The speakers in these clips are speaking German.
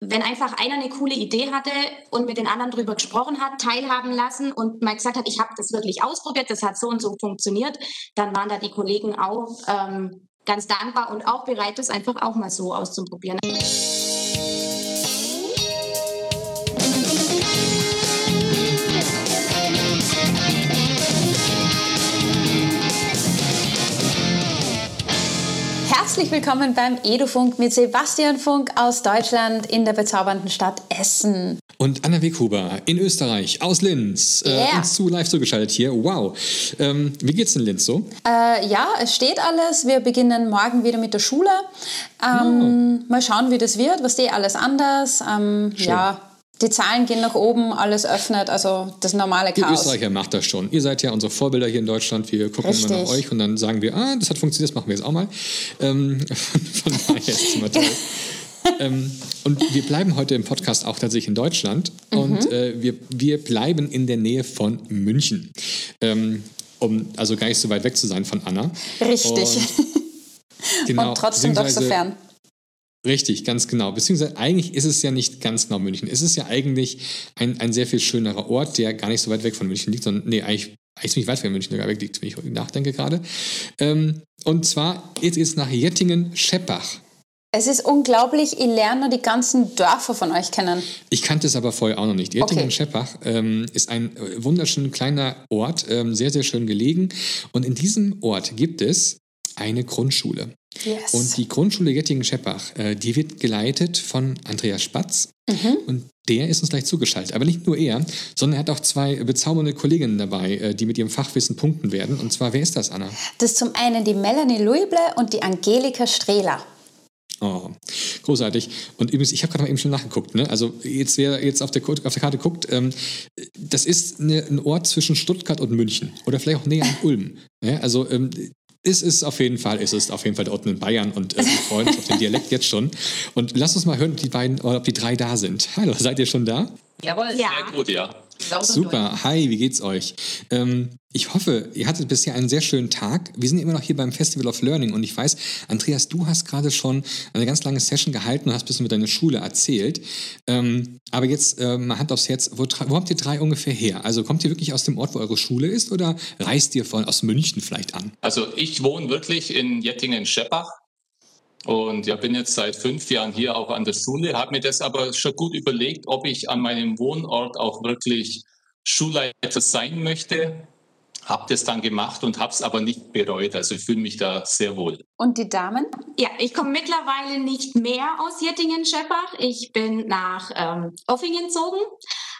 wenn einfach einer eine coole Idee hatte und mit den anderen drüber gesprochen hat, teilhaben lassen und mal gesagt hat, ich habe das wirklich ausprobiert, das hat so und so funktioniert, dann waren da die Kollegen auch ähm, ganz dankbar und auch bereit, das einfach auch mal so auszuprobieren. Herzlich willkommen beim Edufunk mit Sebastian Funk aus Deutschland in der bezaubernden Stadt Essen. Und Anna Weghuber in Österreich aus Linz. Äh, yeah. Uns zu live zugeschaltet hier. Wow. Ähm, wie geht's in Linz so? Äh, ja, es steht alles. Wir beginnen morgen wieder mit der Schule. Ähm, oh. Mal schauen, wie das wird. Was steht alles anders? Ähm, ja, die Zahlen gehen nach oben, alles öffnet, also das normale Chaos. Die Österreicher macht das schon. Ihr seid ja unsere Vorbilder hier in Deutschland. Wir gucken Richtig. immer nach euch und dann sagen wir, ah, das hat funktioniert, das machen wir jetzt auch mal. Ähm, von daher ist es immer toll. ähm, und wir bleiben heute im Podcast auch tatsächlich in Deutschland mhm. und äh, wir, wir bleiben in der Nähe von München. Ähm, um also gar nicht so weit weg zu sein von Anna. Richtig. Und, genau, und trotzdem doch so fern. Richtig, ganz genau. Beziehungsweise eigentlich ist es ja nicht ganz genau München. Es ist ja eigentlich ein, ein sehr viel schönerer Ort, der gar nicht so weit weg von München liegt, sondern nee, eigentlich, eigentlich ziemlich weit von München sogar weg liegt, wenn ich nachdenke gerade. Ähm, und zwar jetzt ist es nach Jettingen-Scheppach. Es ist unglaublich, ich lerne die ganzen Dörfer von euch kennen. Ich kannte es aber vorher auch noch nicht. Jettingen-Scheppach okay. ähm, ist ein äh, wunderschön kleiner Ort, ähm, sehr, sehr schön gelegen. Und in diesem Ort gibt es eine Grundschule. Yes. Und die Grundschule Jettingen-Scheppach, äh, die wird geleitet von Andreas Spatz. Mhm. Und der ist uns gleich zugeschaltet. Aber nicht nur er, sondern er hat auch zwei bezaubernde Kolleginnen dabei, äh, die mit ihrem Fachwissen punkten werden. Und zwar, wer ist das, Anna? Das ist zum einen die Melanie Luible und die Angelika Strehler. Oh, großartig. Und übrigens, ich habe gerade mal eben schon nachgeguckt. Ne? Also jetzt, wer jetzt auf der, auf der Karte guckt, ähm, das ist eine, ein Ort zwischen Stuttgart und München oder vielleicht auch näher an Ulm. Ja? Also ähm, ist es auf jeden Fall, ist es auf jeden Fall dort in Bayern und äh, wir freuen uns auf den Dialekt jetzt schon. Und lass uns mal hören, ob die beiden oder ob die drei da sind. Hallo, seid ihr schon da? Jawohl, ja. sehr gut, ja. Super, hi, wie geht's euch? Ähm, ich hoffe, ihr hattet bisher einen sehr schönen Tag. Wir sind immer noch hier beim Festival of Learning und ich weiß, Andreas, du hast gerade schon eine ganz lange Session gehalten und hast ein bisschen mit deiner Schule erzählt. Ähm, aber jetzt äh, mal Hand aufs Herz, wo, wo, habt ihr drei ungefähr her? Also kommt ihr wirklich aus dem Ort, wo eure Schule ist oder reist ihr von aus München vielleicht an? Also ich wohne wirklich in Jettingen-Scheppach und ja, bin jetzt seit fünf Jahren hier auch an der Schule, habe mir das aber schon gut überlegt, ob ich an meinem Wohnort auch wirklich Schulleiter sein möchte. Habe das dann gemacht und habe es aber nicht bereut. Also ich fühle mich da sehr wohl. Und die Damen? Ja, ich komme mittlerweile nicht mehr aus Jettingen-Scheppach. Ich bin nach ähm, Offingen gezogen.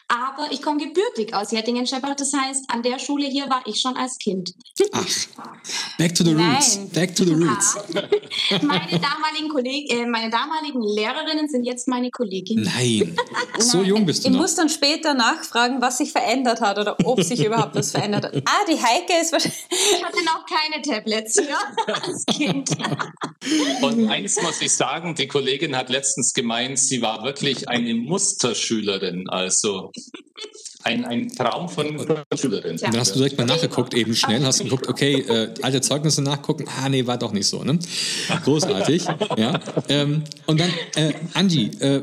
Aber ich komme gebürtig aus Jettingen-Scheppach. Das heißt, an der Schule hier war ich schon als Kind. Ach, back to the roots. Nein. Back to the roots. meine, damaligen Kolleg äh, meine damaligen Lehrerinnen sind jetzt meine Kolleginnen. Nein, so Nein. jung bist du ich noch. Ich muss dann später nachfragen, was sich verändert hat oder ob sich überhaupt was verändert hat. Ah, die Heike ist wahrscheinlich... Ich hatte noch keine Tablets ja, als Kind. Und eins muss ich sagen, die Kollegin hat letztens gemeint, sie war wirklich eine Musterschülerin. Also ein, ein Traum von Schülerinnen. Ja. Dann hast du direkt mal nachgeguckt, eben schnell, hast geguckt, okay, äh, alte Zeugnisse nachgucken, ah nee, war doch nicht so, ne? Großartig. ja. Ähm, und dann, äh, Angie, äh,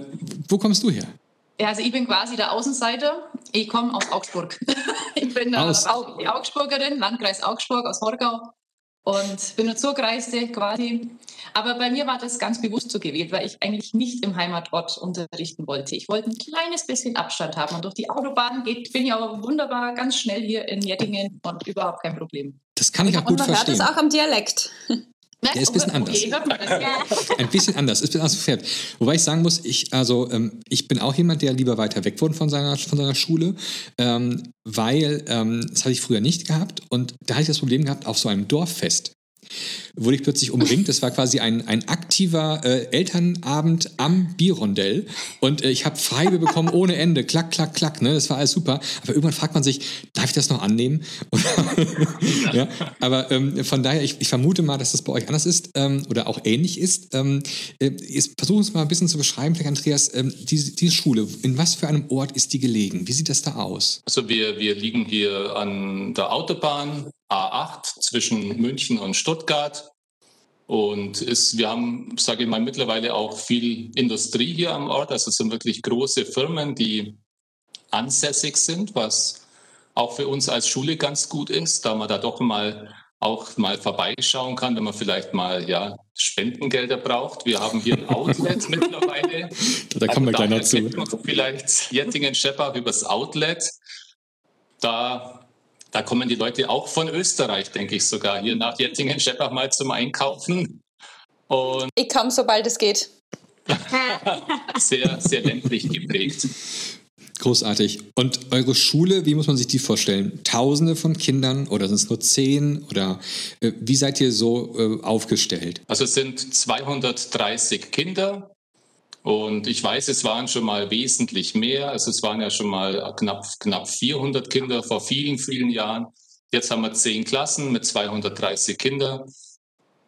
wo kommst du her? Ja, also ich bin quasi der Außenseiter. Ich komme aus Augsburg. ich bin aus. die Augsburgerin, Landkreis Augsburg aus Horgau und bin nur zugereiste quasi. Aber bei mir war das ganz bewusst so gewählt, weil ich eigentlich nicht im Heimatort unterrichten wollte. Ich wollte ein kleines bisschen Abstand haben und durch die Autobahn geht, bin ich aber wunderbar ganz schnell hier in Jettingen und überhaupt kein Problem. Das kann ich auch gut verstehen. Und man hört es auch am Dialekt. Der ist ein bisschen anders. ein bisschen anders, ist ein bisschen anders gefärbt. Wobei ich sagen muss, ich, also, ähm, ich bin auch jemand, der lieber weiter weg wohnt von seiner, von seiner Schule, ähm, weil ähm, das hatte ich früher nicht gehabt und da hatte ich das Problem gehabt, auf so einem Dorffest wurde ich plötzlich umringt. Das war quasi ein, ein aktiver äh, Elternabend am Bierrondell. Und äh, ich habe Freibe bekommen ohne Ende. Klack, klack, klack. Ne? Das war alles super. Aber irgendwann fragt man sich, darf ich das noch annehmen? ja, aber ähm, von daher, ich, ich, vermute mal, dass das bei euch anders ist ähm, oder auch ähnlich ist. Ähm, äh, versuchen uns mal ein bisschen zu beschreiben, vielleicht Andreas, ähm, diese, diese Schule, in was für einem Ort ist die gelegen? Wie sieht das da aus? Also wir, wir liegen hier an der Autobahn A8 zwischen München und Stuttgart. Und ist, wir haben, sage ich mal, mittlerweile auch viel Industrie hier am Ort. Also es sind wirklich große Firmen, die ansässig sind, was auch für uns als Schule ganz gut ist, da man da doch mal auch mal vorbeischauen kann, wenn man vielleicht mal ja, Spendengelder braucht. Wir haben hier ein Outlet mittlerweile. Da kommen wir also gleich dazu. Vielleicht Jettingen-Scheppach übers Outlet. Da, da kommen die Leute auch von Österreich, denke ich sogar, hier nach Jettingen-Scheppach mal zum Einkaufen. Und ich komme, sobald es geht. sehr, sehr ländlich geprägt. Großartig. Und eure Schule, wie muss man sich die vorstellen? Tausende von Kindern oder sind es nur zehn? Oder äh, wie seid ihr so äh, aufgestellt? Also es sind 230 Kinder. Und ich weiß, es waren schon mal wesentlich mehr. Also es waren ja schon mal knapp, knapp 400 Kinder vor vielen, vielen Jahren. Jetzt haben wir zehn Klassen mit 230 Kindern.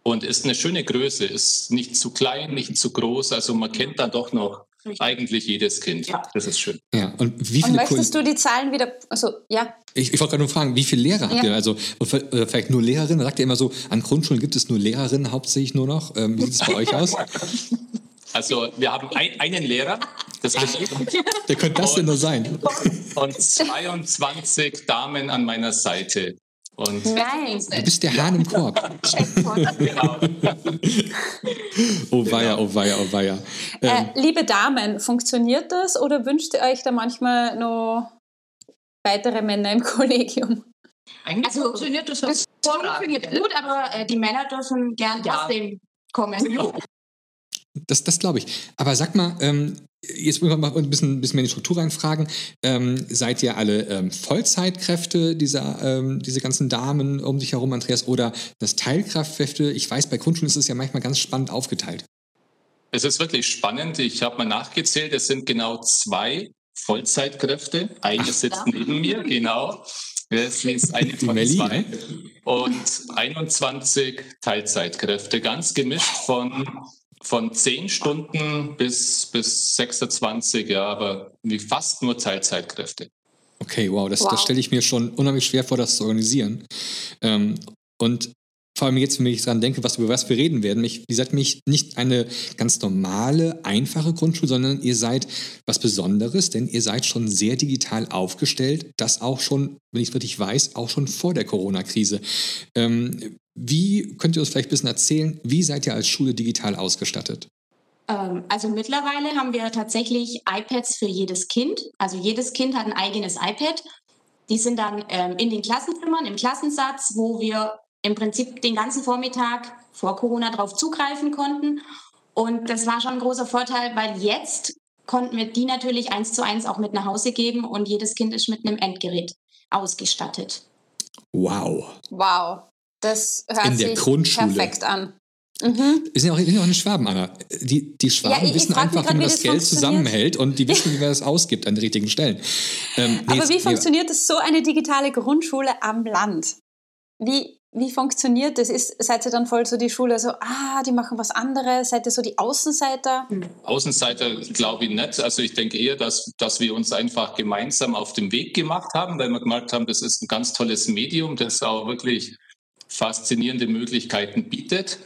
Und ist eine schöne Größe, ist nicht zu klein, nicht zu groß. Also man kennt dann doch noch eigentlich jedes Kind. Ja. Das ist schön. Ja, und wie viele und möchtest du die Zahlen wieder, also ja. Ich, ich wollte gerade nur fragen, wie viele Lehrer habt ja. ihr? Also oder vielleicht nur Lehrerinnen? Sagt ihr immer so, an Grundschulen gibt es nur Lehrerinnen hauptsächlich nur noch? Ähm, wie sieht es bei euch aus? Also wir haben ein, einen Lehrer. Das Ach, Wer könnte das denn nur sein? Und 22 Damen an meiner Seite. Und Nein. Du bist der Hahn im Korb. genau. oh weia, oh weia, oh weia. Äh, ähm. Äh, liebe Damen, funktioniert das oder wünscht ihr euch da manchmal noch weitere Männer im Kollegium? Eigentlich also, funktioniert das, das funktioniert gut, aber äh, die Männer dürfen gern ja. trotzdem kommen. Das, das glaube ich. Aber sag mal, ähm, jetzt muss man mal ein bisschen, ein bisschen mehr in die Struktur reinfragen. Ähm, seid ihr alle ähm, Vollzeitkräfte, dieser, ähm, diese ganzen Damen um dich herum, Andreas, oder das Teilkraftkräfte? Ich weiß, bei Grundschulen ist es ja manchmal ganz spannend aufgeteilt. Es ist wirklich spannend. Ich habe mal nachgezählt, es sind genau zwei Vollzeitkräfte. Eine Ach, sitzt ja. neben mir, genau. Das ist eine von Melli, zwei. Ne? Und 21 Teilzeitkräfte, ganz gemischt von von 10 Stunden bis, bis 26, ja, aber wie fast nur Teilzeitkräfte. Okay, wow, das, wow. das stelle ich mir schon unheimlich schwer vor, das zu organisieren. Ähm, und vor allem jetzt, wenn ich daran denke, was, über was wir reden werden, mich, ihr seid mich nicht eine ganz normale, einfache Grundschule, sondern ihr seid was Besonderes, denn ihr seid schon sehr digital aufgestellt, das auch schon, wenn ich es richtig weiß, auch schon vor der Corona-Krise. Ähm, wie könnt ihr uns vielleicht ein bisschen erzählen, wie seid ihr als Schule digital ausgestattet? Ähm, also mittlerweile haben wir tatsächlich iPads für jedes Kind. Also jedes Kind hat ein eigenes iPad. Die sind dann ähm, in den Klassenzimmern, im Klassensatz, wo wir im Prinzip den ganzen Vormittag vor Corona darauf zugreifen konnten. Und das war schon ein großer Vorteil, weil jetzt konnten wir die natürlich eins zu eins auch mit nach Hause geben und jedes Kind ist mit einem Endgerät ausgestattet. Wow. Wow. Das hört in der sich Grundschule. perfekt an. Mhm. Wir sind ja auch, wir sind auch eine Schwaben, Anna. Die, die Schwaben ja, ich, wissen ich einfach, grad, wie man das, das Geld zusammenhält und die wissen, wie man das ausgibt an den richtigen Stellen. Ähm, nee, Aber wie funktioniert das so eine digitale Grundschule am Land? Wie, wie funktioniert das? Ist, seid ihr dann voll so die Schule so, ah, die machen was anderes? Seid ihr so die Außenseiter? Außenseiter glaube ich nicht. Also ich denke eher, dass, dass wir uns einfach gemeinsam auf den Weg gemacht haben, weil wir gemerkt haben, das ist ein ganz tolles Medium, das auch wirklich faszinierende Möglichkeiten bietet.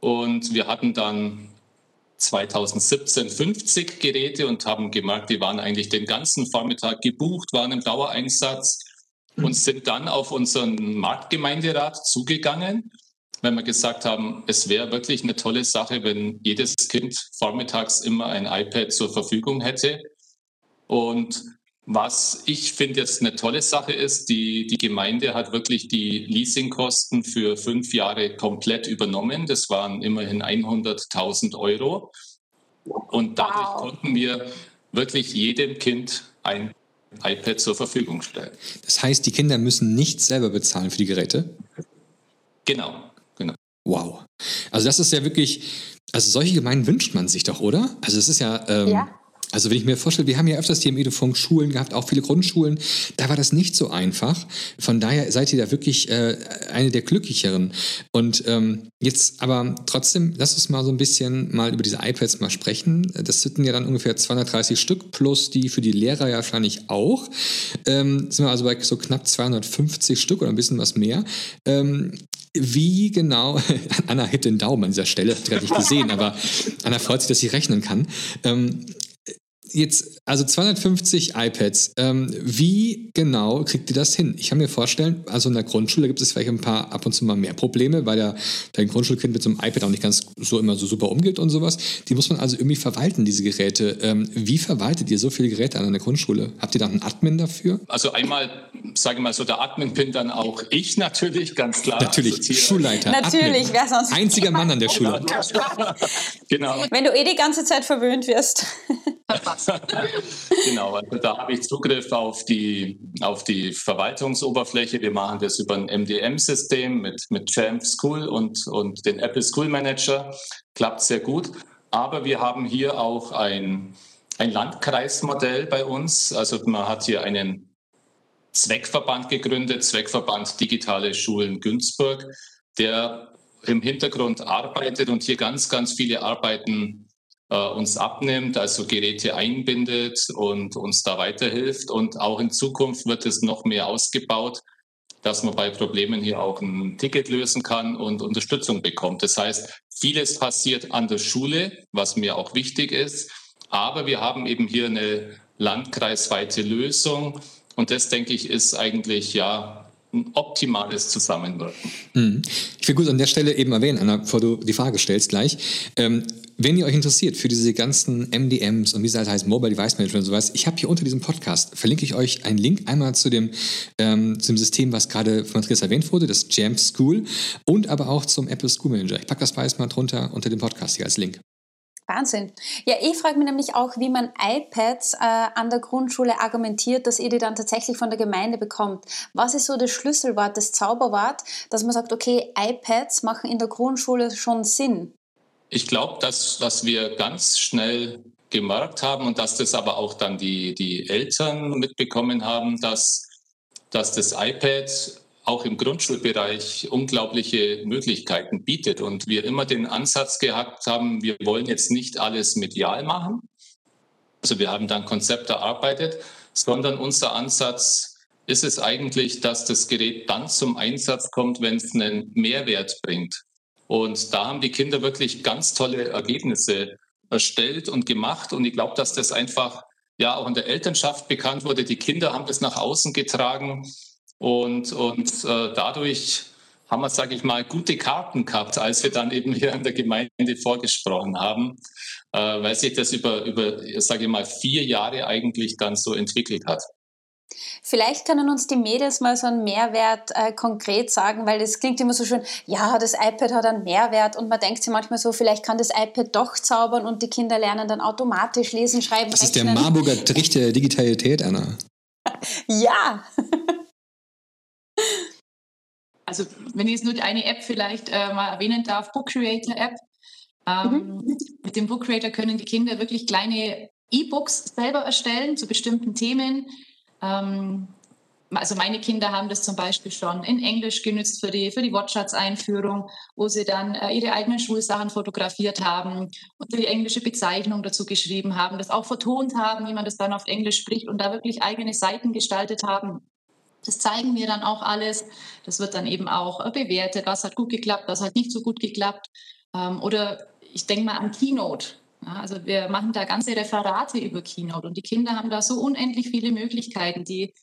Und wir hatten dann 2017 50 Geräte und haben gemerkt, die waren eigentlich den ganzen Vormittag gebucht, waren im Dauereinsatz und sind dann auf unseren Marktgemeinderat zugegangen, weil wir gesagt haben, es wäre wirklich eine tolle Sache, wenn jedes Kind vormittags immer ein iPad zur Verfügung hätte. Und was ich finde jetzt eine tolle Sache ist, die, die Gemeinde hat wirklich die Leasingkosten für fünf Jahre komplett übernommen. Das waren immerhin 100.000 Euro. Und dadurch wow. konnten wir wirklich jedem Kind ein iPad zur Verfügung stellen. Das heißt, die Kinder müssen nicht selber bezahlen für die Geräte? Genau, genau. Wow. Also das ist ja wirklich, also solche Gemeinden wünscht man sich doch, oder? Also es ist ja, ähm, ja. Also wenn ich mir vorstelle, wir haben ja öfters hier im Edufunk Schulen gehabt, auch viele Grundschulen, da war das nicht so einfach. Von daher seid ihr da wirklich äh, eine der glücklicheren. Und ähm, jetzt aber trotzdem, lass uns mal so ein bisschen mal über diese iPads mal sprechen. Das sind ja dann ungefähr 230 Stück plus die für die Lehrer ja wahrscheinlich auch. Ähm, sind wir also bei so knapp 250 Stück oder ein bisschen was mehr. Ähm, wie genau, Anna hebt den Daumen an dieser Stelle, hat gerade nicht gesehen, aber Anna freut sich, dass sie rechnen kann. Ähm, jetzt, also 250 iPads, ähm, wie genau kriegt ihr das hin? Ich kann mir vorstellen, also in der Grundschule gibt es vielleicht ein paar ab und zu mal mehr Probleme, weil der, dein Grundschulkind mit so einem iPad auch nicht ganz so immer so super umgeht und sowas. Die muss man also irgendwie verwalten, diese Geräte. Ähm, wie verwaltet ihr so viele Geräte an einer Grundschule? Habt ihr da einen Admin dafür? Also einmal, sage ich mal so, der Admin bin dann auch ich natürlich, ganz klar. Natürlich, also Schulleiter. Natürlich, wer sonst? Einziger Mann an der Schule. genau. Wenn du eh die ganze Zeit verwöhnt wirst. genau, also da habe ich Zugriff auf die, auf die Verwaltungsoberfläche. Wir machen das über ein MDM-System mit, mit Jamf School und, und den Apple School Manager. Klappt sehr gut. Aber wir haben hier auch ein, ein Landkreismodell bei uns. Also man hat hier einen Zweckverband gegründet, Zweckverband Digitale Schulen Günzburg, der im Hintergrund arbeitet und hier ganz, ganz viele Arbeiten uns abnimmt, also Geräte einbindet und uns da weiterhilft. Und auch in Zukunft wird es noch mehr ausgebaut, dass man bei Problemen hier auch ein Ticket lösen kann und Unterstützung bekommt. Das heißt, vieles passiert an der Schule, was mir auch wichtig ist. Aber wir haben eben hier eine landkreisweite Lösung. Und das, denke ich, ist eigentlich ja ein optimales Zusammenwirken. Mhm. Ich will gut an der Stelle eben erwähnen, Anna, bevor du die Frage stellst gleich. Ähm, wenn ihr euch interessiert für diese ganzen MDMs und wie es halt heißt, Mobile Device Management und sowas, ich habe hier unter diesem Podcast, verlinke ich euch einen Link einmal zu dem, ähm, zum System, was gerade von Andreas erwähnt wurde, das Jam School und aber auch zum Apple School Manager. Ich packe das beides mal drunter unter dem Podcast hier als Link. Wahnsinn. Ja, ich frage mich nämlich auch, wie man iPads äh, an der Grundschule argumentiert, dass ihr die dann tatsächlich von der Gemeinde bekommt. Was ist so das Schlüsselwort, das Zauberwort, dass man sagt, okay, iPads machen in der Grundschule schon Sinn? Ich glaube, dass was wir ganz schnell gemerkt haben und dass das aber auch dann die, die Eltern mitbekommen haben, dass, dass das iPad auch im Grundschulbereich unglaubliche Möglichkeiten bietet und wir immer den Ansatz gehabt haben, wir wollen jetzt nicht alles medial machen. Also wir haben dann Konzepte erarbeitet, sondern unser Ansatz ist es eigentlich, dass das Gerät dann zum Einsatz kommt, wenn es einen Mehrwert bringt. Und da haben die Kinder wirklich ganz tolle Ergebnisse erstellt und gemacht. Und ich glaube, dass das einfach ja auch in der Elternschaft bekannt wurde. Die Kinder haben das nach außen getragen und, und äh, dadurch haben wir, sage ich mal, gute Karten gehabt, als wir dann eben hier in der Gemeinde vorgesprochen haben, äh, weil sich das über, über sage ich mal, vier Jahre eigentlich dann so entwickelt hat. Vielleicht können uns die Mädels mal so einen Mehrwert äh, konkret sagen, weil das klingt immer so schön, ja, das iPad hat einen Mehrwert und man denkt sich manchmal so, vielleicht kann das iPad doch zaubern und die Kinder lernen dann automatisch lesen, schreiben, Das rechnen. ist der Marburger Trichter der Digitalität, Anna. ja. Also wenn ich jetzt nur eine App vielleicht äh, mal erwähnen darf, Book Creator App. Ähm, mhm. Mit dem Book Creator können die Kinder wirklich kleine E-Books selber erstellen zu bestimmten Themen. Ähm, also meine Kinder haben das zum Beispiel schon in Englisch genützt für die, für die Wortschatz-Einführung, wo sie dann äh, ihre eigenen Schulsachen fotografiert haben und die englische Bezeichnung dazu geschrieben haben, das auch vertont haben, wie man das dann auf Englisch spricht und da wirklich eigene Seiten gestaltet haben. Das zeigen wir dann auch alles. Das wird dann eben auch äh, bewertet, was hat gut geklappt, was hat nicht so gut geklappt. Ähm, oder ich denke mal an Keynote. Also wir machen da ganze Referate über Keynote und die Kinder haben da so unendlich viele Möglichkeiten. Die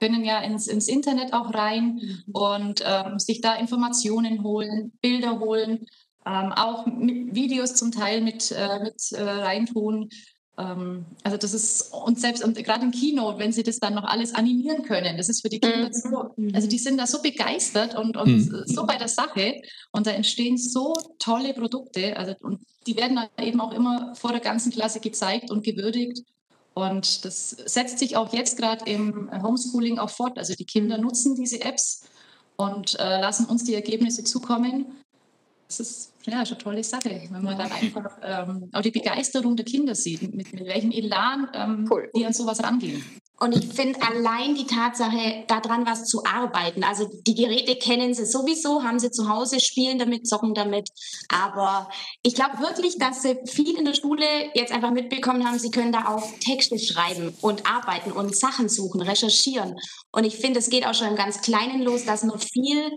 können ja ins, ins Internet auch rein mhm. und ähm, sich da Informationen holen, Bilder holen, ähm, auch mit Videos zum Teil mit, äh, mit äh, reintun. Ähm, also das ist, und selbst und gerade im Keynote, wenn sie das dann noch alles animieren können, das ist für die Kinder mhm. so, also die sind da so begeistert und, und mhm. so bei der Sache und da entstehen so tolle Produkte, also und die werden dann eben auch immer vor der ganzen Klasse gezeigt und gewürdigt. Und das setzt sich auch jetzt gerade im Homeschooling auch fort. Also die Kinder nutzen diese Apps und äh, lassen uns die Ergebnisse zukommen. Das ist ja, schon eine tolle Sache, wenn man dann einfach ähm, auch die Begeisterung der Kinder sieht, mit, mit welchem Elan ähm, cool. die an sowas rangehen. Und ich finde allein die Tatsache, daran was zu arbeiten. Also die Geräte kennen sie sowieso, haben sie zu Hause, spielen damit, zocken damit. Aber ich glaube wirklich, dass sie viel in der Schule jetzt einfach mitbekommen haben, sie können da auch Texte schreiben und arbeiten und Sachen suchen, recherchieren. Und ich finde, es geht auch schon im ganz Kleinen los, dass man viel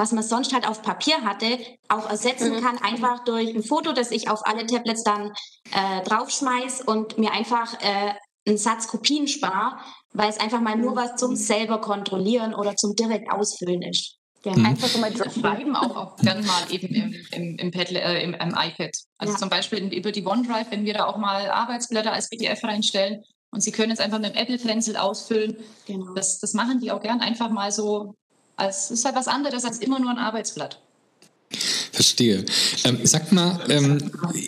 was man sonst halt auf Papier hatte, auch ersetzen mhm. kann, einfach durch ein Foto, das ich auf alle Tablets dann äh, draufschmeiß und mir einfach äh, einen Satz Kopien spare, weil es einfach mal nur was zum selber kontrollieren oder zum direkt ausfüllen ist. Ja, mhm. Einfach mal schreiben auch, auch dann mal eben im, im, im, Padlet, äh, im, im, iPad. Also ja. zum Beispiel über die OneDrive, wenn wir da auch mal Arbeitsblätter als PDF reinstellen und Sie können es einfach mit dem Apple Pencil ausfüllen. Genau. Das, das machen die auch gern einfach mal so. Als, ist halt was anderes als immer nur ein Arbeitsblatt. Verstehe. Ähm, sagt mal, ähm,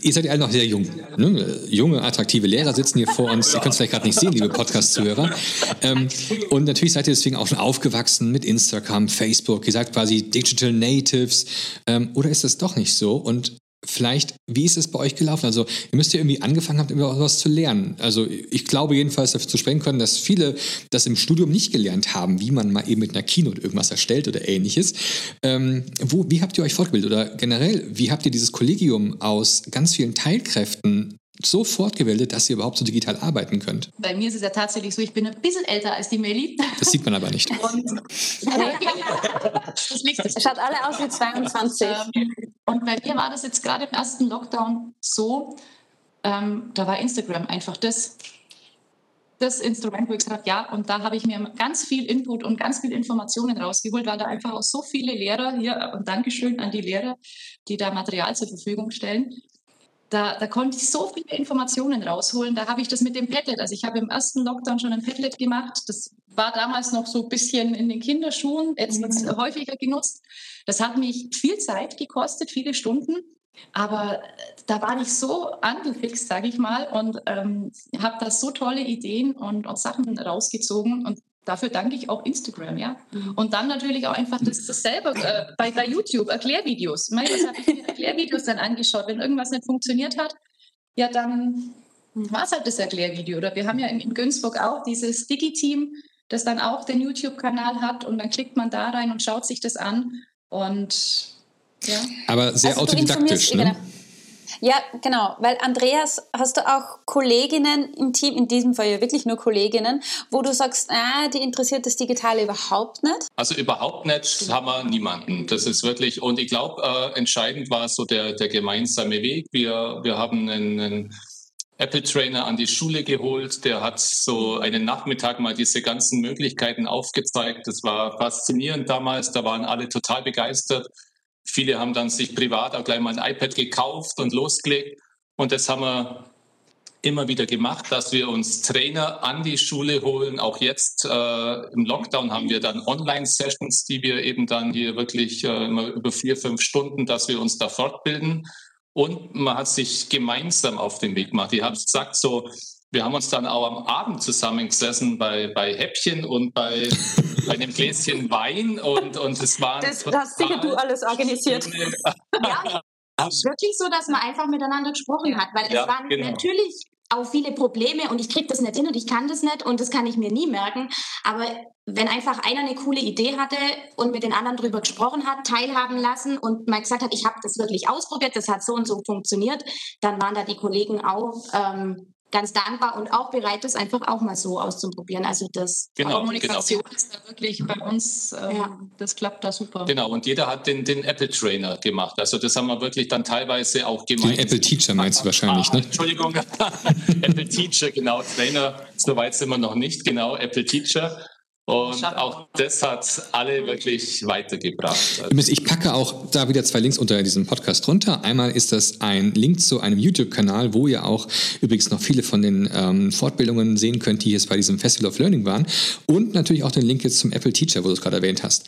ihr seid ja alle noch sehr jung. Ne? Junge, attraktive Lehrer sitzen hier vor uns. Ihr könnt es vielleicht gerade nicht sehen, liebe Podcast-Zuhörer. Ähm, und natürlich seid ihr deswegen auch schon aufgewachsen mit Instagram, Facebook. Ihr seid quasi Digital Natives. Ähm, oder ist das doch nicht so? Und Vielleicht, wie ist es bei euch gelaufen? Also, ihr müsst ja irgendwie angefangen haben, etwas zu lernen. Also, ich glaube jedenfalls dafür zu sprechen können, dass viele das im Studium nicht gelernt haben, wie man mal eben mit einer Keynote irgendwas erstellt oder ähnliches. Ähm, wo, wie habt ihr euch fortgebildet? Oder generell, wie habt ihr dieses Kollegium aus ganz vielen Teilkräften so fortgebildet, dass ihr überhaupt so digital arbeiten könnt? Bei mir ist es ja tatsächlich so, ich bin ein bisschen älter als die Meli. Das sieht man aber nicht. Und, das liegt. Schaut alle aus wie 22. Ähm, und bei mir war das jetzt gerade im ersten Lockdown so, ähm, da war Instagram einfach das, das Instrument, wo ich gesagt habe, ja, und da habe ich mir ganz viel Input und ganz viel Informationen rausgeholt, weil da einfach auch so viele Lehrer hier, und Dankeschön an die Lehrer, die da Material zur Verfügung stellen, da, da, konnte ich so viele Informationen rausholen. Da habe ich das mit dem Padlet. Also ich habe im ersten Lockdown schon ein Padlet gemacht. Das war damals noch so ein bisschen in den Kinderschuhen. Jetzt wird es mhm. häufiger genutzt. Das hat mich viel Zeit gekostet, viele Stunden. Aber äh, da war ich so angefixt, sage ich mal, und ähm, habe da so tolle Ideen und, und Sachen rausgezogen. Und dafür danke ich auch Instagram, ja. Mhm. Und dann natürlich auch einfach das, das selber äh, bei, bei YouTube, Erklärvideos. Ich meine, was habe ich mir Erklärvideos dann angeschaut? Wenn irgendwas nicht funktioniert hat, ja, dann war es halt das Erklärvideo. Oder wir haben ja in, in Günzburg auch dieses Digi-Team, das dann auch den YouTube-Kanal hat und dann klickt man da rein und schaut sich das an. Und ja. Aber sehr also autodidaktisch, ne? Genau. Ja, genau, weil Andreas, hast du auch Kolleginnen im Team, in diesem Fall ja wirklich nur Kolleginnen, wo du sagst, ah, die interessiert das Digitale überhaupt nicht? Also überhaupt nicht haben wir niemanden. Das ist wirklich, und ich glaube, äh, entscheidend war so der, der gemeinsame Weg. Wir, wir haben einen, einen Apple Trainer an die Schule geholt. Der hat so einen Nachmittag mal diese ganzen Möglichkeiten aufgezeigt. Das war faszinierend damals. Da waren alle total begeistert. Viele haben dann sich privat auch gleich mal ein iPad gekauft und losgelegt. Und das haben wir immer wieder gemacht, dass wir uns Trainer an die Schule holen. Auch jetzt äh, im Lockdown haben wir dann Online-Sessions, die wir eben dann hier wirklich äh, immer über vier, fünf Stunden, dass wir uns da fortbilden. Und man hat sich gemeinsam auf den Weg gemacht. Ich habe gesagt, so wir haben uns dann auch am Abend zusammengesessen bei, bei Häppchen und bei, bei einem Gläschen Wein und, und es war. Das hast sicher du alles organisiert. ja, wirklich so, dass man einfach miteinander gesprochen hat, weil ja, es waren genau. natürlich auch viele Probleme und ich kriege das nicht hin und ich kann das nicht und das kann ich mir nie merken. Aber wenn einfach einer eine coole Idee hatte und mit den anderen drüber gesprochen hat, teilhaben lassen und mal gesagt hat, ich habe das wirklich ausprobiert, das hat so und so funktioniert, dann waren da die Kollegen auch ähm, ganz dankbar und auch bereit, das einfach auch mal so auszuprobieren. Also das genau, Kommunikation genau. ist da wirklich bei uns, ähm, ja. das klappt da super. Genau, und jeder hat den, den Apple Trainer gemacht. Also das haben wir wirklich dann teilweise auch gemacht. Den Apple Teacher meinst du wahrscheinlich, ah, ne? Entschuldigung, Apple Teacher, genau, Trainer, soweit sind wir noch nicht, genau, Apple Teacher. Und auch das hat alle wirklich weitergebracht. Ich packe auch da wieder zwei Links unter diesem Podcast drunter. Einmal ist das ein Link zu einem YouTube-Kanal, wo ihr auch übrigens noch viele von den ähm, Fortbildungen sehen könnt, die jetzt bei diesem Festival of Learning waren. Und natürlich auch den Link jetzt zum Apple Teacher, wo du es gerade erwähnt hast.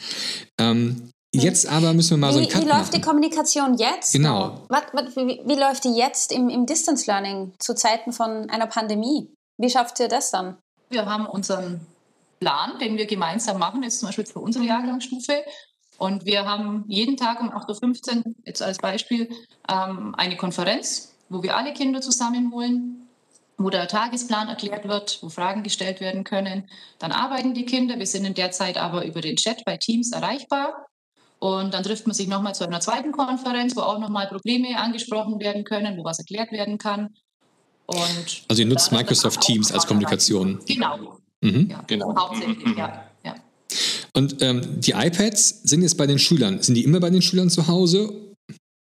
Ähm, Jetzt aber müssen wir mal wie, so ein Cut Wie läuft machen. die Kommunikation jetzt? Genau. Was, was, wie, wie, läuft die jetzt im, im Distance Learning zu Zeiten von einer Pandemie? Wie schafft ihr das dann? Wir haben unseren Plan, den wir gemeinsam machen, ist zum Beispiel für unsere Jahrgangsstufe. Und wir haben jeden Tag um 8.15 Uhr, jetzt als Beispiel, ähm, eine Konferenz, wo wir alle Kinder zusammenholen, wo der Tagesplan erklärt wird, wo Fragen gestellt werden können. Dann arbeiten die Kinder. Wir sind in der Zeit aber über den Chat bei Teams erreichbar. Und dann trifft man sich nochmal zu einer zweiten Konferenz, wo auch nochmal Probleme angesprochen werden können, wo was erklärt werden kann. Und also ihr nutzt Microsoft Teams als Kommunikation. Genau, Mhm. Ja, genau. Hauptsächlich, ja. ja. Und ähm, die iPads sind jetzt bei den Schülern. Sind die immer bei den Schülern zu Hause?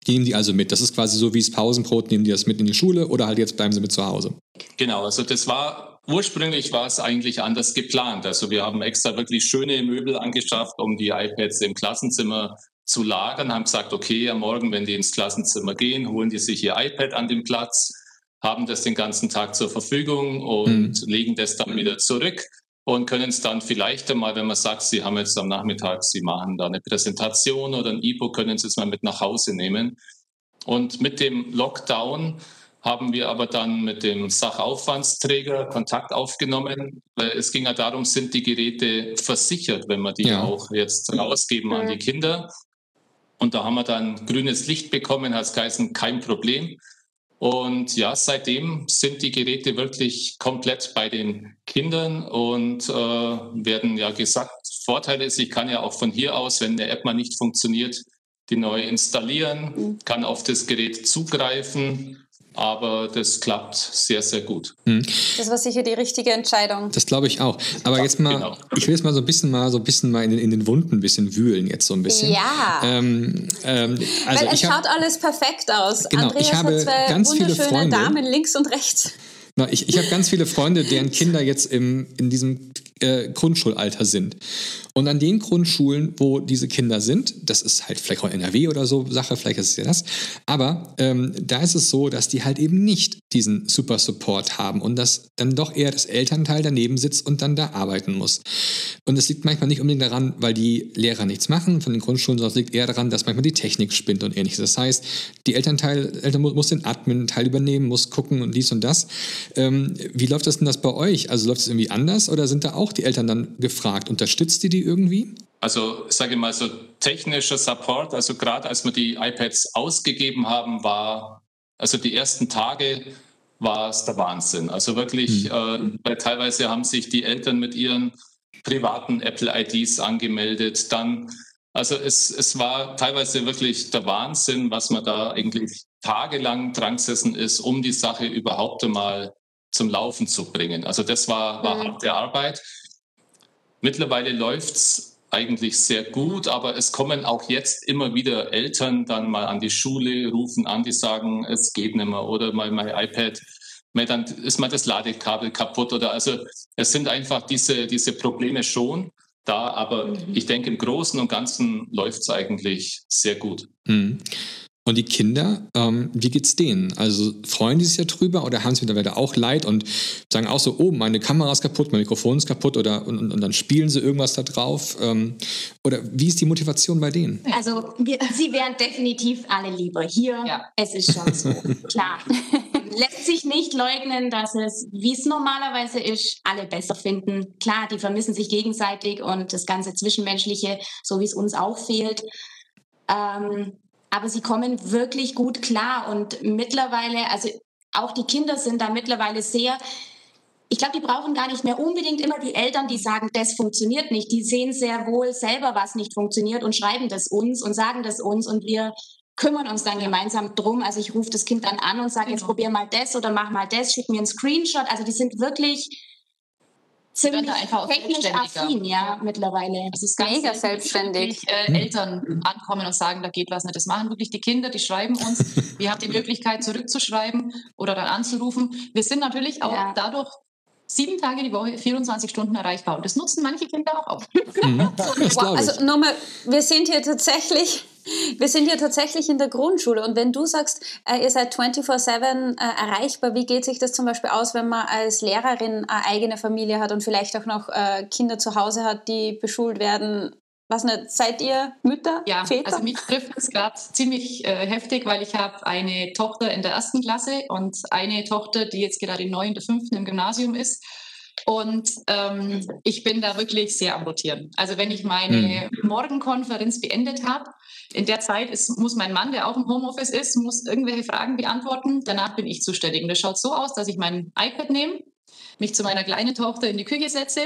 Nehmen die also mit? Das ist quasi so wie das Pausenbrot, nehmen die das mit in die Schule oder halt jetzt bleiben sie mit zu Hause? Genau, also das war, ursprünglich war es eigentlich anders geplant. Also wir haben extra wirklich schöne Möbel angeschafft, um die iPads im Klassenzimmer zu lagern, haben gesagt, okay, am Morgen, wenn die ins Klassenzimmer gehen, holen die sich ihr iPad an den Platz, haben das den ganzen Tag zur Verfügung und mhm. legen das dann wieder zurück und können es dann vielleicht einmal, wenn man sagt, Sie haben jetzt am Nachmittag, Sie machen da eine Präsentation oder ein E-Book, können Sie es mal mit nach Hause nehmen. Und mit dem Lockdown haben wir aber dann mit dem Sachaufwandsträger Kontakt aufgenommen, weil es ging ja darum, sind die Geräte versichert, wenn wir die ja. auch jetzt rausgeben an die Kinder. Und da haben wir dann grünes Licht bekommen, hat es geheißen, kein Problem. Und ja, seitdem sind die Geräte wirklich komplett bei den Kindern und äh, werden ja gesagt, Vorteil ist, ich kann ja auch von hier aus, wenn eine App mal nicht funktioniert, die neu installieren, mhm. kann auf das Gerät zugreifen aber das klappt sehr, sehr gut. Mhm. Das war sicher die richtige Entscheidung. Das glaube ich auch. Aber ja, jetzt mal, genau. ich will jetzt mal so ein bisschen mal so ein bisschen mal in den, in den Wunden ein bisschen wühlen jetzt so ein bisschen. Ja. Ähm, ähm, also Weil es schaut hab, alles perfekt aus. Genau, Andreas ich habe hat zwei ganz viele Freunde, Damen links und rechts. Ich, ich habe ganz viele Freunde, deren Kinder jetzt im, in diesem äh, Grundschulalter sind. Und an den Grundschulen, wo diese Kinder sind, das ist halt vielleicht auch NRW oder so Sache, vielleicht ist es ja das, aber ähm, da ist es so, dass die halt eben nicht diesen Super Support haben und dass dann doch eher das Elternteil daneben sitzt und dann da arbeiten muss. Und es liegt manchmal nicht unbedingt daran, weil die Lehrer nichts machen von den Grundschulen, sondern es liegt eher daran, dass manchmal die Technik spinnt und ähnliches. Das heißt, die Elternteil, Eltern muss den Admin-Teil übernehmen, muss gucken und dies und das. Ähm, wie läuft das denn das bei euch? Also läuft es irgendwie anders oder sind da auch die Eltern dann gefragt? Unterstützt ihr die irgendwie? Also sage ich mal so technischer Support, also gerade als wir die iPads ausgegeben haben, war, also die ersten Tage war es der Wahnsinn. Also wirklich, hm. äh, weil teilweise haben sich die Eltern mit ihren privaten Apple-IDs angemeldet. Dann, also es, es war teilweise wirklich der Wahnsinn, was man da eigentlich tagelang dran gesessen ist, um die Sache überhaupt einmal zum Laufen zu bringen. Also das war, war mhm. harte Arbeit. Mittlerweile läuft es eigentlich sehr gut, aber es kommen auch jetzt immer wieder Eltern dann mal an die Schule, rufen an, die sagen, es geht nicht mehr oder mal mein iPad, dann ist mal das Ladekabel kaputt oder also es sind einfach diese, diese Probleme schon da, aber mhm. ich denke im Großen und Ganzen läuft es eigentlich sehr gut. Mhm. Und die Kinder, ähm, wie geht's denen? Also freuen die sich ja drüber oder haben sie mittlerweile auch Leid und sagen auch so, oh, meine Kamera ist kaputt, mein Mikrofon ist kaputt oder und, und, und dann spielen sie irgendwas da drauf? Ähm, oder wie ist die Motivation bei denen? Also wir, sie wären definitiv alle lieber hier. Ja. Es ist schon so, klar. Lässt sich nicht leugnen, dass es, wie es normalerweise ist, alle besser finden. Klar, die vermissen sich gegenseitig und das ganze Zwischenmenschliche, so wie es uns auch fehlt. Ähm, aber sie kommen wirklich gut klar und mittlerweile, also auch die Kinder sind da mittlerweile sehr, ich glaube, die brauchen gar nicht mehr unbedingt immer die Eltern, die sagen, das funktioniert nicht. Die sehen sehr wohl selber, was nicht funktioniert und schreiben das uns und sagen das uns und wir kümmern uns dann gemeinsam drum. Also ich rufe das Kind dann an und sage, genau. jetzt probier mal das oder mach mal das, schick mir einen Screenshot. Also die sind wirklich ziemlich einfach technisch affin, ja, mittlerweile. Es ist mega selbstständig. Wirklich, äh, Eltern ankommen und sagen, da geht was nicht. Das machen wirklich die Kinder, die schreiben uns. Wir haben die Möglichkeit, zurückzuschreiben oder dann anzurufen. Wir sind natürlich auch ja. dadurch sieben Tage die Woche, 24 Stunden erreichbar. Und das nutzen manche Kinder auch. Mhm. also nochmal, wir sind hier tatsächlich wir sind ja tatsächlich in der Grundschule und wenn du sagst, äh, ihr seid 24-7 äh, erreichbar, wie geht sich das zum Beispiel aus, wenn man als Lehrerin eine eigene Familie hat und vielleicht auch noch äh, Kinder zu Hause hat, die beschult werden? Was nicht, seid ihr Mütter, ja, Väter? also mich trifft es gerade ziemlich äh, heftig, weil ich habe eine Tochter in der ersten Klasse und eine Tochter, die jetzt gerade neu in der fünften im Gymnasium ist. Und ähm, ich bin da wirklich sehr am Rotieren. Also wenn ich meine mhm. Morgenkonferenz beendet habe, in der Zeit ist, muss mein Mann, der auch im Homeoffice ist, muss irgendwelche Fragen beantworten. Danach bin ich zuständig. Und das schaut so aus, dass ich mein iPad nehme, mich zu meiner kleinen Tochter in die Küche setze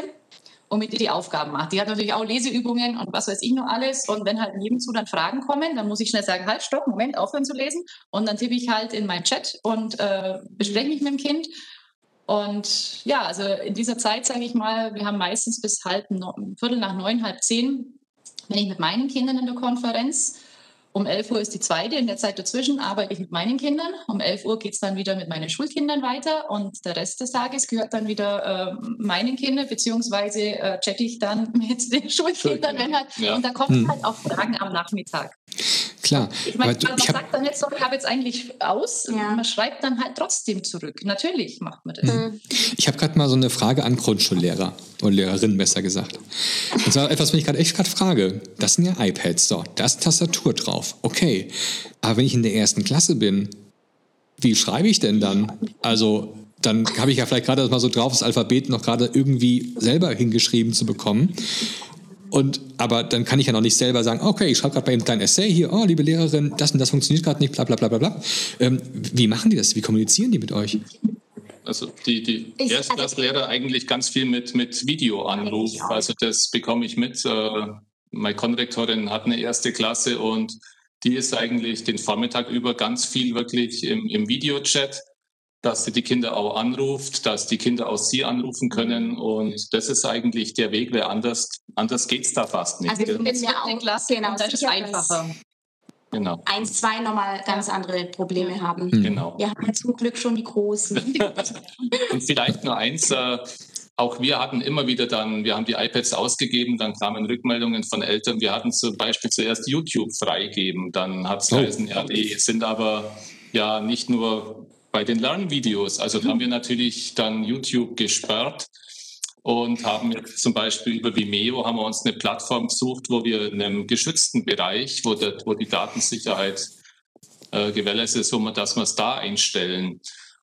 und mit ihr die Aufgaben mache. Die hat natürlich auch Leseübungen und was weiß ich noch alles. Und wenn halt nebenzu dann Fragen kommen, dann muss ich schnell sagen, halt, stopp, Moment, aufhören zu lesen. Und dann tippe ich halt in meinen Chat und äh, bespreche mich mit dem Kind Und ja, also in dieser Zeit, sage ich mal, wir haben meistens bis halb, Viertel nach neun, halb zehn, bin ich mit meinen Kindern in der Konferenz. Um 11 Uhr ist die zweite. In der Zeit dazwischen arbeite ich mit meinen Kindern. Um 11 Uhr geht es dann wieder mit meinen Schulkindern weiter. Und der Rest des Tages gehört dann wieder äh, meinen Kindern, beziehungsweise äh, chatte ich dann mit den Schulkindern. Wenn halt, ja. Und da kommen hm. halt auch Fragen am Nachmittag. Klar. Ich meine, man ich sagt dann nicht so, ich habe jetzt eigentlich aus. Ja. Man schreibt dann halt trotzdem zurück. Natürlich macht man das. Mhm. Ich habe gerade mal so eine Frage an Grundschullehrer oder Lehrerinnen besser gesagt. Und zwar etwas, was ich gerade echt gerade frage. Das sind ja iPads, so, da ist Tastatur drauf. Okay. Aber wenn ich in der ersten Klasse bin, wie schreibe ich denn dann? Also dann habe ich ja vielleicht gerade mal so drauf, das Alphabet noch gerade irgendwie selber hingeschrieben zu bekommen. Und, aber dann kann ich ja noch nicht selber sagen, okay, ich schreibe gerade bei einem kleinen Essay hier, oh, liebe Lehrerin, das und das funktioniert gerade nicht, bla bla bla bla bla. Ähm, wie machen die das? Wie kommunizieren die mit euch? Also die, die also Erstklasslehrer eigentlich ganz viel mit, mit Videoanruf. Also das bekomme ich mit. Äh, meine Konrektorin hat eine erste Klasse und die ist eigentlich den Vormittag über ganz viel wirklich im, im Videochat dass sie die Kinder auch anruft, dass die Kinder auch sie anrufen können. Und das ist eigentlich der Weg, weil anders, anders geht es da fast nicht. Also ich bin ja auch Klasse, genau, das ist einfacher. Genau. Eins, zwei nochmal ganz andere Probleme haben. Mhm. Genau. Wir haben ja zum Glück schon die großen. Und vielleicht nur eins, äh, auch wir hatten immer wieder dann, wir haben die iPads ausgegeben, dann kamen Rückmeldungen von Eltern, wir hatten zum Beispiel zuerst YouTube freigeben, dann hat es oh. geheißen, ja, die sind aber ja nicht nur bei den Lernvideos. Also da haben wir natürlich dann YouTube gesperrt und haben zum Beispiel über Vimeo haben wir uns eine Plattform gesucht, wo wir in einem geschützten Bereich, wo, der, wo die Datensicherheit äh, gewährleistet ist, wo wir, dass wir es da einstellen.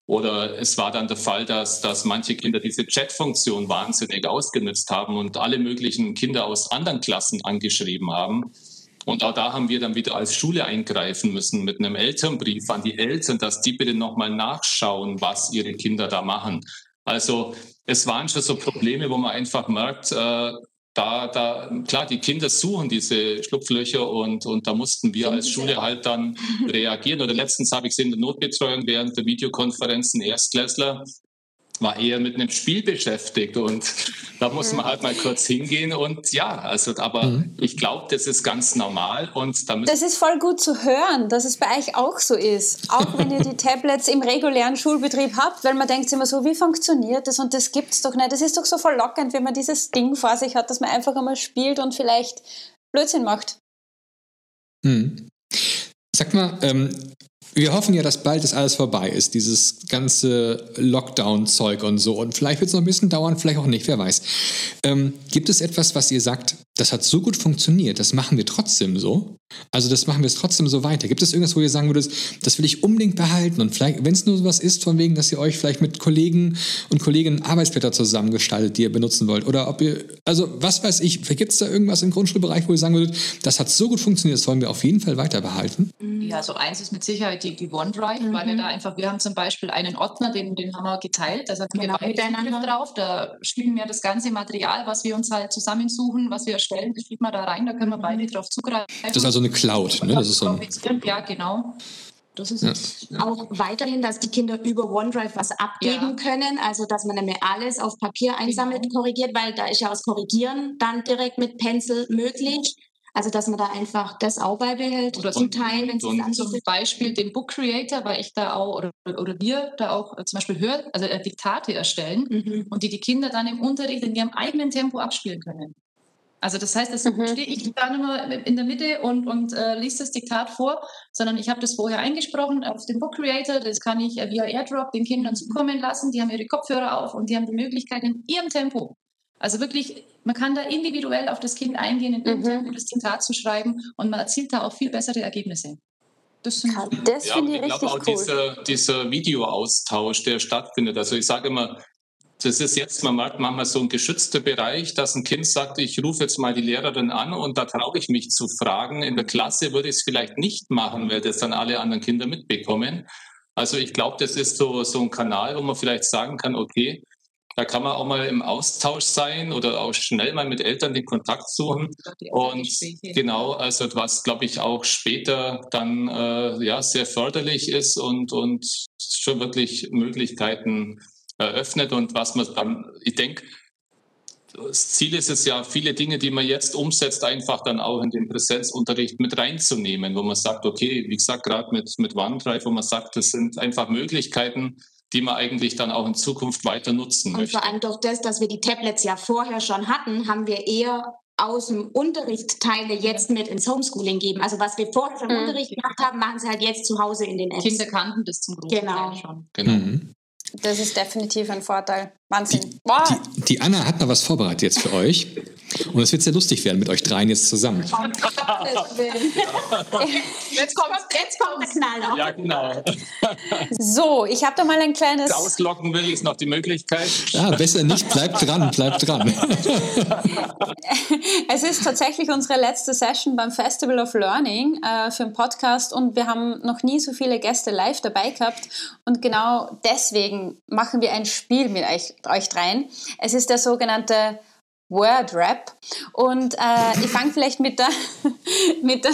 Oder es war dann der Fall, dass, dass manche Kinder diese Chat-Funktion wahnsinnig ausgenutzt haben und alle möglichen Kinder aus anderen Klassen angeschrieben haben. Und auch da haben wir dann wieder als Schule eingreifen müssen mit einem Elternbrief an die Eltern, dass die bitte nochmal nachschauen, was ihre Kinder da machen. Also es waren schon so Probleme, wo man einfach merkt, äh, da, da, klar, die Kinder suchen diese Schlupflöcher und, und da mussten wir als Schule halt dann reagieren. Oder letztens habe ich sie in der Notbetreuung während der Videokonferenzen Erstklässler war eher mit einem Spiel beschäftigt und da muss man halt mal kurz hingehen und ja, also aber mhm. ich glaube, das ist ganz normal und da Das ist voll gut zu hören, dass es bei euch auch so ist, auch wenn ihr die Tablets im regulären Schulbetrieb habt, weil man denkt immer so, wie funktioniert das und das gibt's doch nicht. Das ist doch so verlockend, wenn man dieses Ding vor sich hat, dass man einfach einmal spielt und vielleicht Blödsinn macht. Mhm. Sag mal, ähm, wir hoffen ja, dass bald das alles vorbei ist, dieses ganze Lockdown-Zeug und so. Und vielleicht wird es noch ein bisschen dauern, vielleicht auch nicht, wer weiß. Ähm, gibt es etwas, was ihr sagt, das hat so gut funktioniert, das machen wir trotzdem so? Also das machen wir es trotzdem so weiter. Gibt es irgendwas, wo ihr sagen würdet, das will ich unbedingt behalten? Und vielleicht, wenn es nur sowas ist, von wegen, dass ihr euch vielleicht mit Kollegen und Kolleginnen Arbeitsblätter zusammengestaltet, die ihr benutzen wollt. Oder ob ihr, also was weiß ich, gibt es da irgendwas im Grundschulbereich, wo ihr sagen würdet, das hat so gut funktioniert, das wollen wir auf jeden Fall weiter behalten? Ja, so eins ist mit Sicherheit die, die OneDrive, mhm. weil wir da einfach, wir haben zum Beispiel einen Ordner, den, den haben wir geteilt, da sind genau, wir miteinander drauf, da schieben wir das ganze Material, was wir uns halt zusammensuchen, was wir erstellen, das schieben wir da rein, da können wir beide drauf zugreifen. Das ist also eine Cloud, ne? Das ist so ein ja, genau. Das ist ja. auch weiterhin, dass die Kinder über OneDrive was abgeben ja. können, also dass man nämlich alles auf Papier einsammelt, genau. korrigiert, weil da ist ja das Korrigieren dann direkt mit Pencil möglich. Also, dass man da einfach das auch beibehält, oder zum Teil, wenn es Zum Beispiel den Book Creator, weil ich da auch, oder, oder wir da auch äh, zum Beispiel Hör, also äh, Diktate erstellen mhm. und die die Kinder dann im Unterricht in ihrem eigenen Tempo abspielen können. Also das heißt, das mhm. stehe ich da nicht mehr in der Mitte und, und äh, liest das Diktat vor, sondern ich habe das vorher eingesprochen auf den Book Creator. Das kann ich äh, via AirDrop den Kindern zukommen lassen. Die haben ihre Kopfhörer auf und die haben die Möglichkeit in ihrem Tempo also wirklich, man kann da individuell auf das Kind eingehen, in mhm. das Diktat zu schreiben und man erzielt da auch viel bessere Ergebnisse. Das, das ja, finde ich, ich richtig auch cool. Dieser, dieser Videoaustausch, der stattfindet. Also ich sage immer, das ist jetzt, manchmal so ein geschützter Bereich, dass ein Kind sagt, ich rufe jetzt mal die Lehrerin an und da traue ich mich zu fragen. In der Klasse würde ich es vielleicht nicht machen, weil das dann alle anderen Kinder mitbekommen. Also ich glaube, das ist so, so ein Kanal, wo man vielleicht sagen kann, okay, da kann man auch mal im Austausch sein oder auch schnell mal mit Eltern den Kontakt suchen. Und genau, also was, glaube ich, auch später dann äh, ja, sehr förderlich ist und, und schon wirklich Möglichkeiten eröffnet und was man dann, ich denke, das Ziel ist es ja, viele Dinge, die man jetzt umsetzt, einfach dann auch in den Präsenzunterricht mit reinzunehmen, wo man sagt, okay, wie gesagt, gerade mit, mit OneDrive, wo man sagt, das sind einfach Möglichkeiten, die man eigentlich dann auch in Zukunft weiter nutzen und möchte. Und vor allem durch das, dass wir die Tablets ja vorher schon hatten, haben wir eher aus dem Unterricht Teile jetzt mit ins Homeschooling geben. Also was wir vorher schon im mhm. Unterricht gemacht haben, machen sie halt jetzt zu Hause in den Apps. Kinder kannten das zum Großteil genau. schon. Genau. Mhm. Das ist definitiv ein Vorteil. Wahnsinn. Die, die, die, Anna hat noch was vorbereitet jetzt für euch. Und es wird sehr lustig werden mit euch dreien jetzt zusammen. jetzt kommt jetzt kommt der Knaller. Ja, genau. So, ich habe da mal ein kleines. Auslocken will ich noch die Möglichkeit. Ja, besser nicht. Bleibt dran, bleibt dran. es ist tatsächlich unsere letzte Session beim Festival of Learning äh, für den Podcast und wir haben noch nie so viele Gäste live dabei gehabt. Und genau deswegen machen wir ein Spiel mit euch euch dreien. Es ist der sogenannte Word Rap. Und äh, ich fange vielleicht mit der, mit der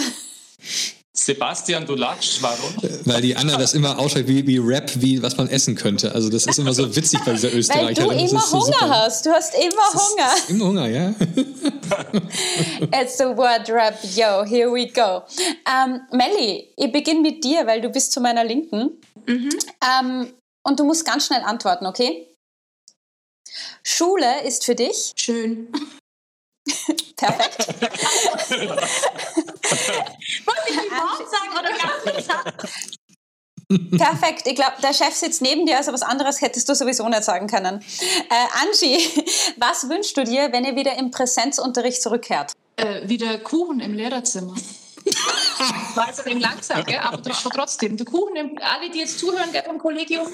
Sebastian, du lachst, warum? Weil die Anna das immer ausschaut wie, wie Rap, wie was man essen könnte. Also das ist immer so witzig bei dieser Österreicherin. Weil du immer Hunger so hast. Du hast immer Hunger. Ist, immer Hunger, ja. It's the word rap, yo, here we go. Ähm, Melli, ich beginne mit dir, weil du bist zu meiner Linken. Mhm. Ähm, und du musst ganz schnell antworten, okay? Schule ist für dich? Schön. Perfekt. Wollte ich Wort sagen oder gar nicht sagen? Perfekt. Ich glaube, der Chef sitzt neben dir, also was anderes hättest du sowieso nicht sagen können. Äh, Angie, was wünschst du dir, wenn ihr wieder im Präsenzunterricht zurückkehrt? Äh, wieder Kuchen im Lehrerzimmer. War es eben langsam, gell? aber trotzdem. Der Kuchen, alle, die jetzt zuhören, gell, vom Kollegium,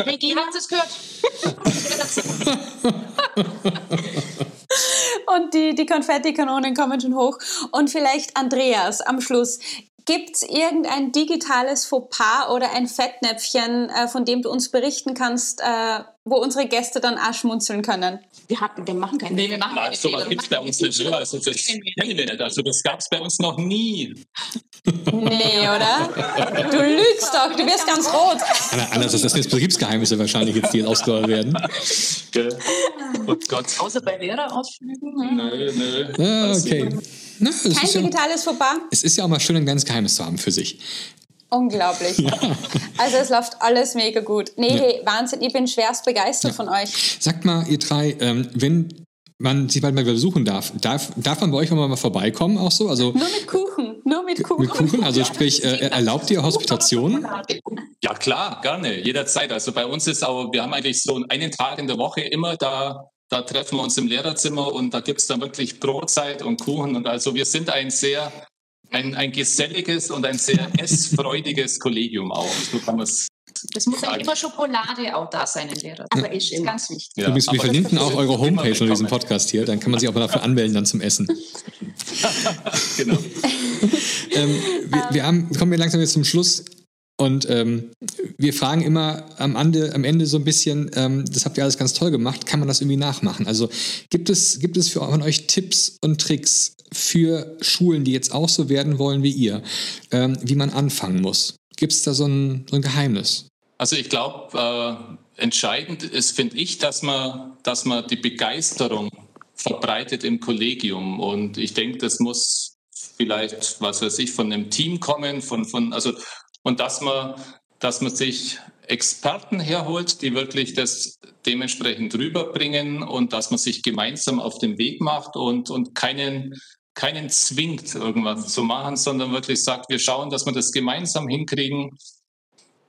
Regina hat es gehört. Und die, die Konfettikanonen kommen schon hoch. Und vielleicht Andreas am Schluss. Gibt es irgendein digitales Fauxpas oder ein Fettnäpfchen, äh, von dem du uns berichten kannst, äh, wo unsere Gäste dann auch schmunzeln können? Wir, hatten, wir machen keine Nee, wir machen keine Sowas gibt es bei uns nicht. Also das kennen wir nicht. Also das gab es bei uns noch nie. Nee, oder? Du lügst doch, du wirst ganz rot. Anders ist das jetzt Betriebsgeheimnisse wahrscheinlich jetzt, die jetzt ausgeholt werden. Oh Gott. Außer bei Lehrerausflügen? Nö, nö. Ja, okay. Na, Kein digitales ja, Fauxpas? Es ist ja auch mal schön, ein kleines Geheimnis zu haben für sich. Unglaublich. Ja. Also es läuft alles mega gut. Nee, ja. hey, Wahnsinn, ich bin schwerst begeistert ja. von euch. Sagt mal, ihr drei, ähm, wenn man sich bald mal besuchen darf, darf, darf man bei euch auch mal vorbeikommen auch so? Also, nur mit Kuchen, nur mit Kuchen. Mit Kuchen, also sprich, äh, erlaubt ihr Hospitation? Ja klar, gerne, jederzeit. Also bei uns ist auch, wir haben eigentlich so einen Tag in der Woche immer da da treffen wir uns im Lehrerzimmer und da gibt es dann wirklich Brotzeit und Kuchen. Und also wir sind ein sehr ein, ein geselliges und ein sehr essfreudiges Kollegium auch. So kann man es das muss ja immer Schokolade auch da sein in Lehrer. Aber ist ja. ganz wichtig. Ja, Übrigens, wir verlinken auch eure Homepage in diesem Podcast hier. Dann kann man sich auch mal dafür anmelden dann zum Essen. genau. ähm, wir, wir haben, kommen wir langsam jetzt zum Schluss. Und ähm, wir fragen immer am Ende, am Ende so ein bisschen, ähm, das habt ihr alles ganz toll gemacht, kann man das irgendwie nachmachen? Also gibt es, gibt es für von euch Tipps und Tricks für Schulen, die jetzt auch so werden wollen wie ihr, ähm, wie man anfangen muss? Gibt es da so ein, so ein Geheimnis? Also ich glaube, äh, entscheidend ist, finde ich, dass man, dass man die Begeisterung verbreitet im Kollegium. Und ich denke, das muss vielleicht, was weiß ich, von einem Team kommen, von, von, also und dass man, dass man sich Experten herholt, die wirklich das dementsprechend rüberbringen und dass man sich gemeinsam auf den Weg macht und, und keinen, keinen zwingt, irgendwas zu machen, sondern wirklich sagt, wir schauen, dass wir das gemeinsam hinkriegen.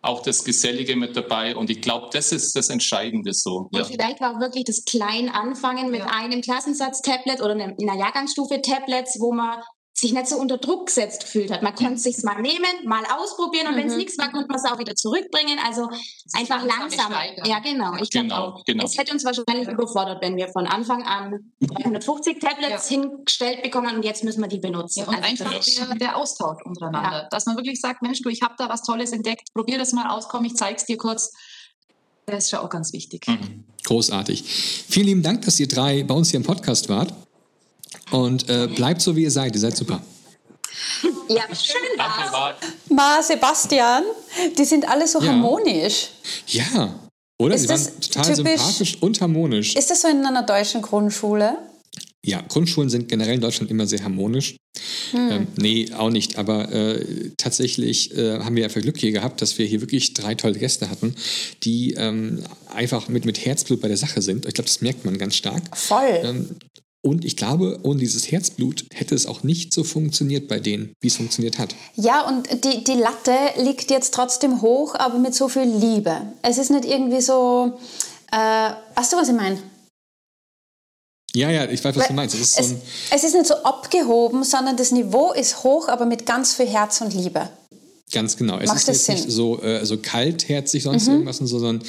Auch das Gesellige mit dabei. Und ich glaube, das ist das Entscheidende so. Und ja. vielleicht auch wirklich das Klein anfangen mit ja. einem Klassensatz-Tablet oder in einer Jahrgangsstufe Tablets, wo man sich nicht so unter Druck gesetzt gefühlt hat. Man konnte es sich mal nehmen, mal ausprobieren und mhm. wenn es nichts war, konnte man es auch wieder zurückbringen. Also einfach langsam. Ja, genau. Ich genau, auch. Genau. Es hätte uns wahrscheinlich überfordert, wenn wir von Anfang an 350 Tablets ja. hingestellt bekommen und jetzt müssen wir die benutzen. Ja, und also einfach der, der, Austausch untereinander. Ja. Dass man wirklich sagt, Mensch, du, ich habe da was Tolles entdeckt, probier das mal aus, komm, ich zeig's dir kurz. Das ist schon auch ganz wichtig. Mhm. Großartig. Vielen lieben Dank, dass ihr drei bei uns hier im Podcast wart. Und äh, bleibt so, wie ihr seid. Ihr seid super. Ja, schön war's. Ma, Sebastian, die sind alle so ja. harmonisch. Ja. Oder? Ist Sie waren total typisch, sympathisch und harmonisch. Ist das so in einer deutschen Grundschule? Ja, Grundschulen sind generell in Deutschland immer sehr harmonisch. Hm. Ähm, nee, auch nicht. Aber äh, tatsächlich äh, haben wir einfach Glück hier gehabt, dass wir hier wirklich drei tolle Gäste hatten, die ähm, einfach mit, mit Herzblut bei der Sache sind. Ich glaube, das merkt man ganz stark. Voll. Ähm, und ich glaube, ohne dieses Herzblut hätte es auch nicht so funktioniert bei denen, wie es funktioniert hat. Ja, und die, die Latte liegt jetzt trotzdem hoch, aber mit so viel Liebe. Es ist nicht irgendwie so, äh, weißt du, was ich meine? Ja, ja, ich weiß, was du meinst. Es ist, so es, es ist nicht so abgehoben, sondern das Niveau ist hoch, aber mit ganz viel Herz und Liebe. Ganz genau. Es Macht ist jetzt nicht so, äh, so kaltherzig sonst mhm. irgendwas, sondern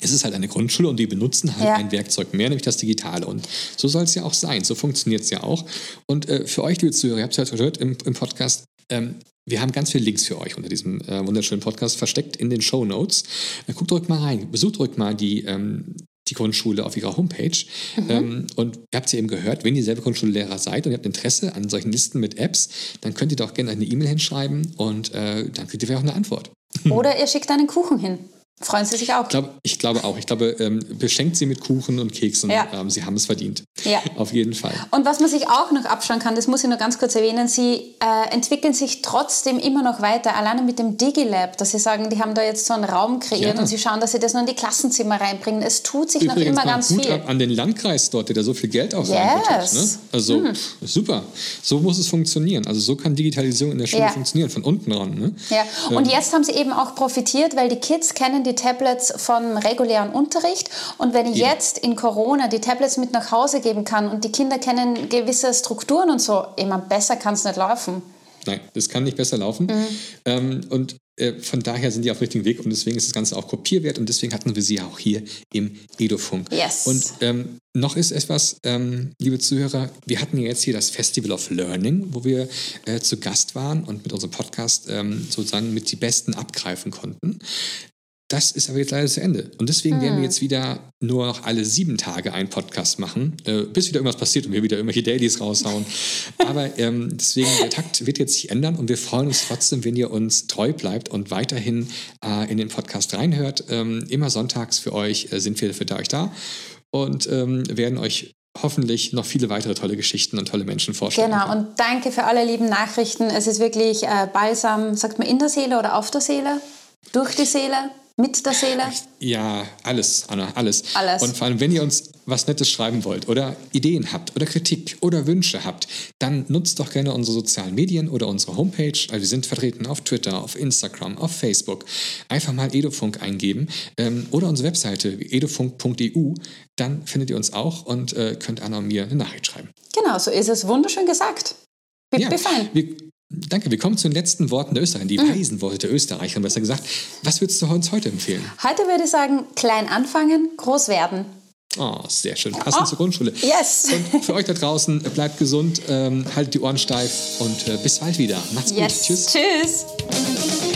es ist halt eine Grundschule und die benutzen halt ja. ein Werkzeug mehr, nämlich das Digitale. Und so soll es ja auch sein. So funktioniert es ja auch. Und äh, für euch, liebe Zuhörer, ihr habt es ja gehört im, im Podcast, ähm, wir haben ganz viele Links für euch unter diesem äh, wunderschönen Podcast versteckt in den Show Notes. Äh, guckt ruhig mal rein, besucht ruhig mal die, ähm, die Grundschule auf ihrer Homepage. Mhm. Ähm, und ihr habt es ja eben gehört, wenn ihr selber Grundschullehrer seid und ihr habt Interesse an solchen Listen mit Apps, dann könnt ihr doch gerne eine E-Mail hinschreiben und äh, dann kriegt ihr vielleicht auch eine Antwort. Oder ihr schickt einen Kuchen hin. Freuen Sie sich auch? Ich, glaub, ich glaube auch. Ich glaube, ähm, beschenkt Sie mit Kuchen und Keksen. Ja. Ähm, Sie haben es verdient. Ja. Auf jeden Fall. Und was man sich auch noch abschauen kann, das muss ich noch ganz kurz erwähnen, Sie äh, entwickeln sich trotzdem immer noch weiter. Alleine mit dem DigiLab, dass Sie sagen, die haben da jetzt so einen Raum kreiert ja. und Sie schauen, dass Sie das noch in die Klassenzimmer reinbringen. Es tut sich Übrigens noch immer ganz Hut viel. Ab an den Landkreis dort, der da so viel Geld auch yes. reinbringt. Ne? Also hm. super. So muss es funktionieren. Also so kann Digitalisierung in der Schule ja. funktionieren, von unten ran. Ne? Ja. Und ähm. jetzt haben Sie eben auch profitiert, weil die Kids kennen die Tablets vom regulären Unterricht. Und wenn ich ja. jetzt in Corona die Tablets mit nach Hause geben kann und die Kinder kennen gewisse Strukturen und so, immer besser kann es nicht laufen. Nein, das kann nicht besser laufen. Mhm. Ähm, und äh, von daher sind die auf dem richtigen Weg und deswegen ist das Ganze auch kopierwert und deswegen hatten wir sie auch hier im Edofunk. Yes. Und ähm, noch ist etwas, ähm, liebe Zuhörer, wir hatten ja jetzt hier das Festival of Learning, wo wir äh, zu Gast waren und mit unserem Podcast ähm, sozusagen mit die Besten abgreifen konnten. Das ist aber jetzt leider zu Ende. Und deswegen hm. werden wir hm. jetzt wieder nur noch alle sieben Tage einen Podcast machen, äh, bis wieder irgendwas passiert und wir wieder irgendwelche Dailies raushauen. aber ähm, deswegen, der Takt wird jetzt sich ändern und wir freuen uns trotzdem, wenn ihr uns treu bleibt und weiterhin äh, in den Podcast reinhört. Ähm, immer sonntags für euch äh, sind wir für euch da und ähm, werden euch hoffentlich noch viele weitere tolle Geschichten und tolle Menschen vorstellen. Genau, und danke für alle lieben Nachrichten. Es ist wirklich äh, balsam, sagt man in der Seele oder auf der Seele? Durch die Seele? Mit der Seele? Ja, alles, Anna, alles. Alles. Und vor allem, wenn ihr uns was Nettes schreiben wollt oder Ideen habt oder Kritik oder Wünsche habt, dann nutzt doch gerne unsere sozialen Medien oder unsere Homepage. Also wir sind vertreten auf Twitter, auf Instagram, auf Facebook. Einfach mal Edofunk eingeben ähm, oder unsere Webseite edofunk.eu. Dann findet ihr uns auch und äh, könnt Anna und mir eine Nachricht schreiben. Genau, so ist es. Wunderschön gesagt. Wird ja, befallen. Wir, Danke, wir kommen zu den letzten Worten der Österreicher, die mhm. weisen Worte der Österreicher, besser gesagt. Was würdest du uns heute empfehlen? Heute würde ich sagen, klein anfangen, groß werden. Oh, sehr schön. Passend oh, zur Grundschule. Yes. Und für euch da draußen, bleibt gesund, ähm, haltet die Ohren steif und äh, bis bald wieder. Macht's yes. gut. Tschüss. Tschüss.